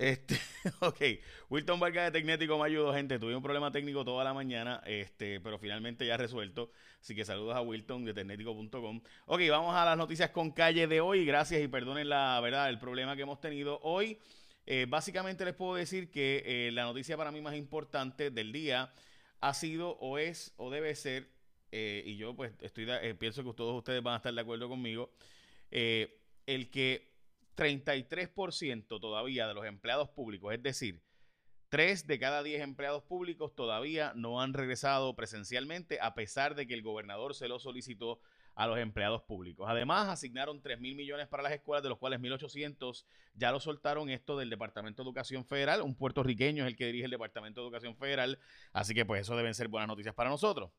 Este, ok, Wilton Vargas de Tecnético me ayudó, gente. Tuve un problema técnico toda la mañana, este, pero finalmente ya resuelto. Así que saludos a Wilton de Tecnético.com. Ok, vamos a las noticias con calle de hoy. Gracias y perdonen la verdad, el problema que hemos tenido hoy. Eh, básicamente les puedo decir que eh, la noticia para mí más importante del día ha sido o es o debe ser, eh, y yo pues estoy pienso que todos ustedes van a estar de acuerdo conmigo, el que 33% todavía de los empleados públicos, es decir, 3 de cada 10 empleados públicos todavía no han regresado presencialmente a pesar de que el gobernador se lo solicitó a los empleados públicos. Además, asignaron 3 mil millones para las escuelas, de los cuales 1.800 ya lo soltaron esto del Departamento de Educación Federal. Un puertorriqueño es el que dirige el Departamento de Educación Federal, así que pues eso deben ser buenas noticias para nosotros.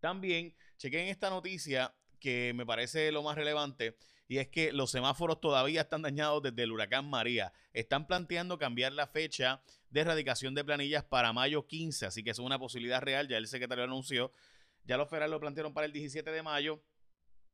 También chequen esta noticia que me parece lo más relevante y es que los semáforos todavía están dañados desde el huracán María. Están planteando cambiar la fecha de erradicación de planillas para mayo 15, así que es una posibilidad real, ya el secretario anunció. Ya los federales lo plantearon para el 17 de mayo.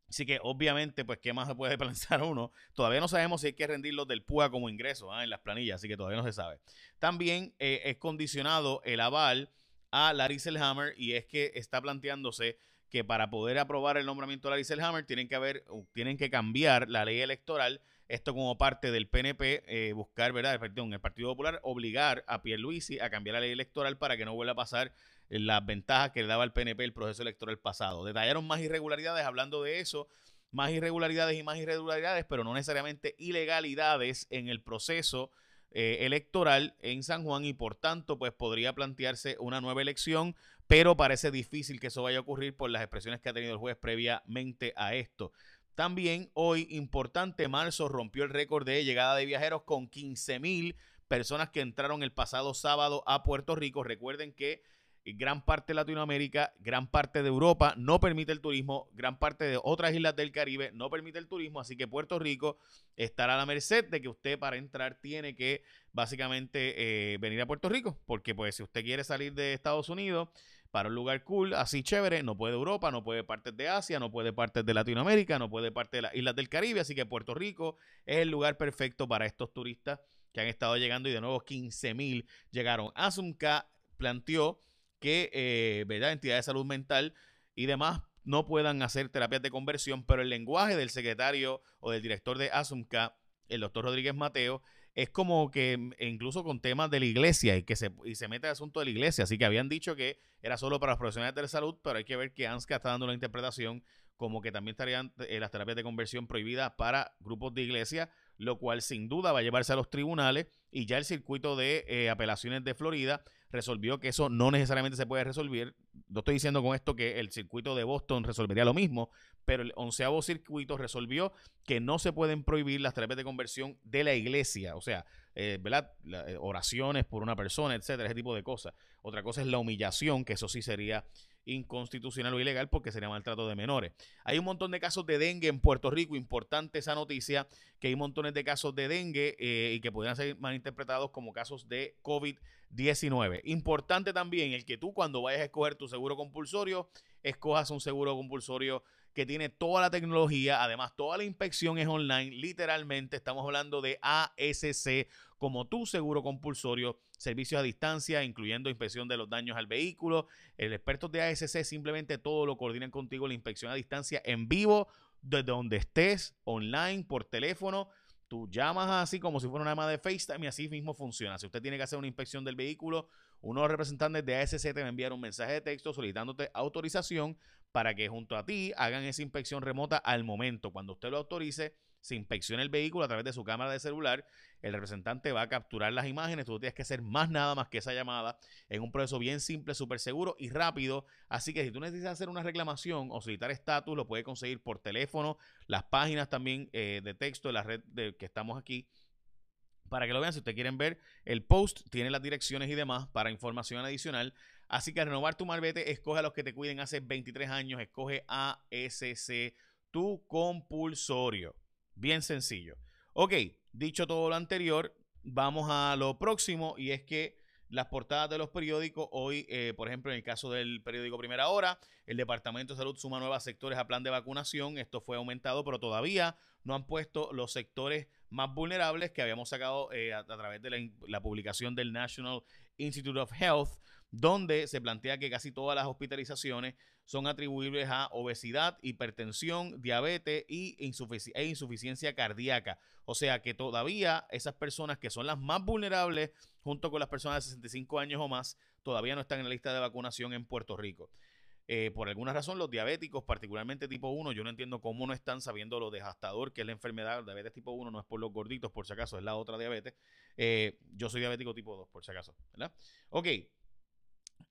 Así que obviamente, pues, ¿qué más se puede pensar uno? Todavía no sabemos si hay que rendirlos del PUA como ingreso ¿ah? en las planillas, así que todavía no se sabe. También eh, es condicionado el aval a Larry Selhammer y es que está planteándose que para poder aprobar el nombramiento de Larry Selhammer tienen que haber, tienen que cambiar la ley electoral. Esto como parte del PNP, eh, buscar, ¿verdad? Perdón, el Partido Popular, obligar a Pierluisi a cambiar la ley electoral para que no vuelva a pasar las ventajas que le daba al PNP el proceso electoral pasado. Detallaron más irregularidades hablando de eso, más irregularidades y más irregularidades, pero no necesariamente ilegalidades en el proceso eh, electoral en San Juan y por tanto pues podría plantearse una nueva elección, pero parece difícil que eso vaya a ocurrir por las expresiones que ha tenido el juez previamente a esto. También hoy, importante, marzo rompió el récord de llegada de viajeros con 15 mil personas que entraron el pasado sábado a Puerto Rico. Recuerden que gran parte de Latinoamérica, gran parte de Europa no permite el turismo, gran parte de otras islas del Caribe no permite el turismo, así que Puerto Rico estará a la merced de que usted para entrar tiene que básicamente eh, venir a Puerto Rico, porque pues si usted quiere salir de Estados Unidos para un lugar cool, así chévere, no puede Europa, no puede partes de Asia, no puede partes de Latinoamérica, no puede partes de las islas del Caribe, así que Puerto Rico es el lugar perfecto para estos turistas que han estado llegando y de nuevo 15 mil llegaron. Asumka planteó que eh, entidades de salud mental y demás no puedan hacer terapias de conversión, pero el lenguaje del secretario o del director de ASUMCA, el doctor Rodríguez Mateo, es como que e incluso con temas de la iglesia y que se, y se mete el asunto de la iglesia. Así que habían dicho que era solo para los profesionales de la salud, pero hay que ver que ANSCA está dando la interpretación como que también estarían eh, las terapias de conversión prohibidas para grupos de iglesia, lo cual sin duda va a llevarse a los tribunales y ya el circuito de eh, apelaciones de Florida resolvió que eso no necesariamente se puede resolver. No estoy diciendo con esto que el circuito de Boston resolvería lo mismo, pero el onceavo circuito resolvió que no se pueden prohibir las terapias de conversión de la iglesia, o sea, eh, ¿verdad? Eh, oraciones por una persona, etcétera, ese tipo de cosas. Otra cosa es la humillación, que eso sí sería inconstitucional o ilegal porque sería maltrato de menores. Hay un montón de casos de dengue en Puerto Rico, importante esa noticia, que hay montones de casos de dengue eh, y que podrían ser malinterpretados como casos de COVID-19. Importante también el que tú cuando vayas a escoger tu seguro compulsorio, escojas un seguro compulsorio que tiene toda la tecnología, además toda la inspección es online, literalmente estamos hablando de ASC como tu seguro compulsorio, servicios a distancia, incluyendo inspección de los daños al vehículo. El experto de ASC simplemente todo lo coordinan contigo, la inspección a distancia en vivo, desde donde estés, online, por teléfono. Tú llamas así como si fuera una llamada de FaceTime y así mismo funciona. Si usted tiene que hacer una inspección del vehículo, uno de los representantes de ASC te va a enviar un mensaje de texto solicitándote autorización para que junto a ti hagan esa inspección remota al momento. Cuando usted lo autorice, se inspecciona el vehículo a través de su cámara de celular, el representante va a capturar las imágenes, tú tienes que hacer más nada más que esa llamada en un proceso bien simple, súper seguro y rápido. Así que si tú necesitas hacer una reclamación o solicitar estatus, lo puedes conseguir por teléfono, las páginas también eh, de texto de la red de, que estamos aquí para que lo vean, si ustedes quieren ver el post, tiene las direcciones y demás para información adicional. Así que renovar tu marbete, escoge a los que te cuiden hace 23 años, escoge ASC, tu compulsorio. Bien sencillo. Ok, dicho todo lo anterior, vamos a lo próximo y es que las portadas de los periódicos. Hoy, eh, por ejemplo, en el caso del periódico Primera Hora, el Departamento de Salud suma nuevos sectores a plan de vacunación. Esto fue aumentado, pero todavía no han puesto los sectores más vulnerables que habíamos sacado eh, a, través de la, publicación del National Institute of Health, donde se plantea que casi todas las hospitalizaciones son atribuibles a obesidad, hipertensión, diabetes y e insuficiencia cardíaca. O sea que todavía esas personas que son las más vulnerables, junto con las personas de 65 años o más, todavía no están en la lista de vacunación en Puerto Rico. Eh, por alguna razón, los diabéticos, particularmente tipo 1, yo no entiendo cómo no están sabiendo lo devastador que es la enfermedad. diabetes tipo 1 no es por los gorditos, por si acaso, es la otra diabetes. Eh, yo soy diabético tipo 2, por si acaso. ¿verdad? Ok.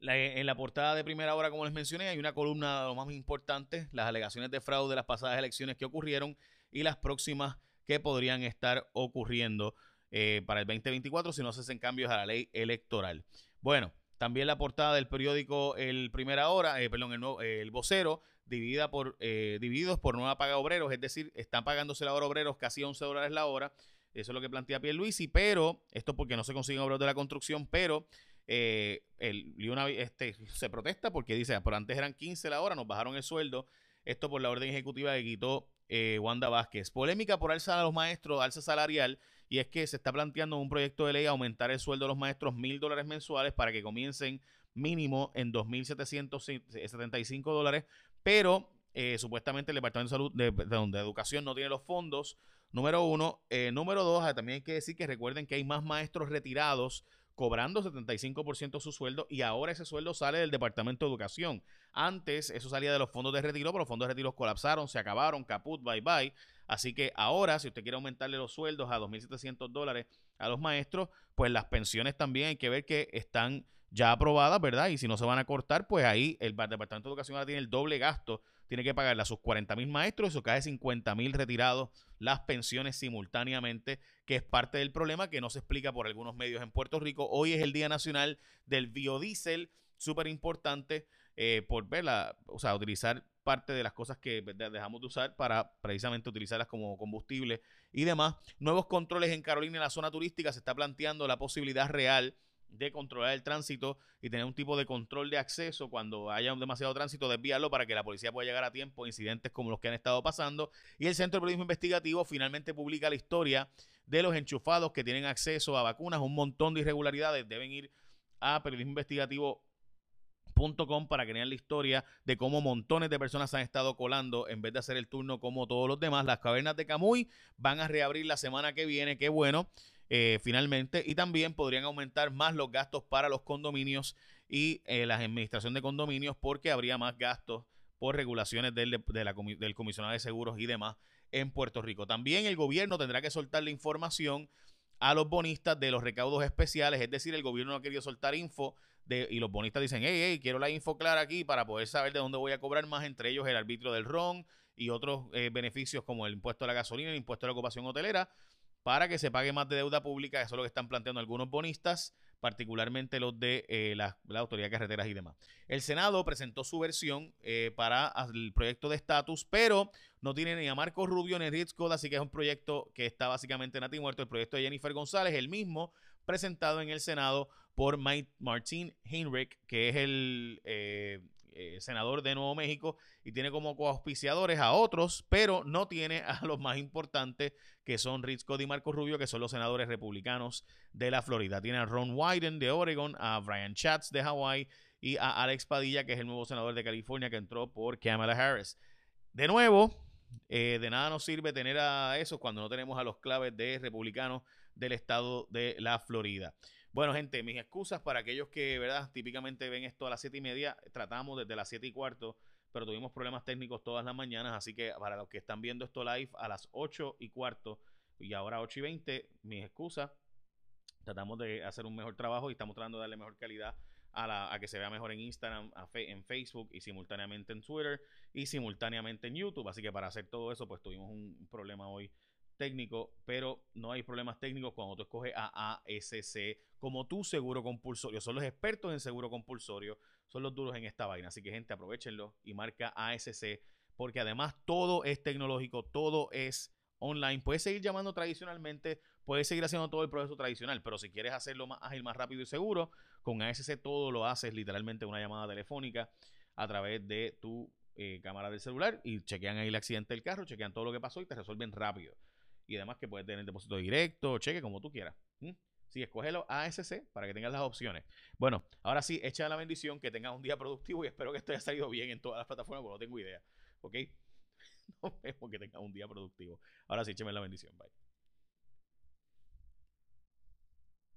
en la portada de primera hora, como les mencioné, hay una columna de lo más importante, las alegaciones de fraude de las pasadas elecciones que ocurrieron y las próximas que podrían estar ocurriendo eh, para el 2024 si no se hacen cambios a la ley electoral. Bueno, también la portada del periódico El Primera Hora, eh, perdón, el, el, vocero, dividida por, eh, divididos por nueva paga obreros, es decir, están pagándose la hora obreros casi 11 dólares la hora. Eso es lo que plantea Pierluisi, pero, esto porque no se consiguen obreros de la construcción, pero eh, el, este, se protesta porque dice, por antes eran 15 la hora, nos bajaron el sueldo. Esto por la orden ejecutiva que quitó eh, Wanda Vázquez. Polémica por alza a los maestros, alza salarial y es que se está planteando un proyecto de ley aumentar el sueldo de los maestros mil dólares mensuales para que comiencen mínimo en 2.775 dólares, pero eh, supuestamente el Departamento de Salud de, Educación no tiene los fondos, número uno. Eh, número dos, ah, también hay que decir que recuerden que hay más maestros retirados cobrando 75% de su sueldo y ahora ese sueldo sale del Departamento de Educación. Antes eso salía de los fondos de retiro, pero los fondos de retiro colapsaron, se acabaron, caput, bye bye. Así que ahora, si usted quiere aumentarle los sueldos a 2.700 dólares a los maestros, pues las pensiones también hay que ver que están ya aprobadas, ¿verdad? Y si no se van a cortar, pues ahí el Departamento de Educación ahora tiene el doble gasto, tiene que pagarle a sus 40 mil maestros, eso cae 50 mil retirados las pensiones simultáneamente, que es parte del problema que no se explica por algunos medios en Puerto Rico. Hoy es el Día Nacional del Biodiesel, súper importante eh, por verla, o sea, utilizar parte de las cosas que dejamos de usar para precisamente utilizarlas como combustible y demás. Nuevos controles en Carolina, en la zona turística, se está planteando la posibilidad real de controlar el tránsito y tener un tipo de control de acceso cuando haya un demasiado tránsito, desviarlo para que la policía pueda llegar a tiempo, incidentes como los que han estado pasando. Y el Centro de Periodismo Investigativo finalmente publica la historia de los enchufados que tienen acceso a vacunas, un montón de irregularidades deben ir a periodismo investigativo para vean la historia de cómo montones de personas han estado colando en vez de hacer el turno como todos los demás. Las cavernas de Camuy van a reabrir la semana que viene, qué bueno. Eh, finalmente, y también podrían aumentar más los gastos para los condominios y eh, la administración de condominios porque habría más gastos por regulaciones del, del comisionado de seguros y demás en Puerto Rico. También el gobierno tendrá que soltar la información a los bonistas de los recaudos especiales, es decir, el gobierno no ha querido soltar info de, y los bonistas dicen, hey, hey, quiero la info clara aquí para poder saber de dónde voy a cobrar más, entre ellos el arbitrio del RON y otros eh, beneficios como el impuesto a la gasolina, el impuesto a la ocupación hotelera, para que se pague más de deuda pública, eso es lo que están planteando algunos bonistas, particularmente los de eh, la, Autoridad de Carreteras y demás. El Senado presentó su versión eh, para el proyecto de estatus, pero no tiene ni a Marco Rubio ni a Ritz así que es un proyecto que está básicamente en muerto. El proyecto de Jennifer González, el mismo presentado en el Senado por Martin Heinrich, que es el eh, eh, senador de Nuevo México y tiene como coauspiciadores a otros, pero no tiene a los más importantes que son Rich Scott y Marco Rubio, que son los senadores republicanos de la Florida. Tiene a Ron Wyden de Oregon, a Brian Schatz de Hawaii y a Alex Padilla, que es el nuevo senador de California que entró por Kamala Harris. De nuevo, eh, de nada nos sirve tener a eso cuando no tenemos a los claves de republicanos del estado de la Florida. Bueno, gente, mis excusas para aquellos que, ¿verdad? Típicamente ven esto a las siete y media. Tratamos desde las siete y cuarto, pero tuvimos problemas técnicos todas las mañanas. Así que para los que están viendo esto live a las ocho y cuarto y ahora ocho y veinte, mis excusas. Tratamos de hacer un mejor trabajo y estamos tratando de darle mejor calidad a, la, a que se vea mejor en Instagram, en Facebook y simultáneamente en Twitter y simultáneamente en YouTube. Así que para hacer todo eso, pues tuvimos un problema hoy técnico, pero no hay problemas técnicos cuando tú escoges a ASC como tu seguro compulsorio. Son los expertos en seguro compulsorio, son los duros en esta vaina. Así que, gente, aprovechenlo y marca ASC, porque además todo es tecnológico, todo es online. Puedes seguir llamando tradicionalmente, puedes seguir haciendo todo el proceso tradicional, pero si quieres hacerlo más ágil, más rápido y seguro, con ASC todo lo haces literalmente una llamada telefónica a través de tu eh, cámara del celular y chequean ahí el accidente del carro, chequean todo lo que pasó y te resuelven rápido. Y además que puedes tener depósito directo, cheque, como tú quieras. Sí, escoge los ASC para que tengas las opciones. Bueno, ahora sí, echa la bendición, que tengas un día productivo y espero que esto haya salido bien en todas las plataformas, porque no tengo idea. ¿Ok? Nos vemos que tengas un día productivo. Ahora sí, écheme la bendición. Bye.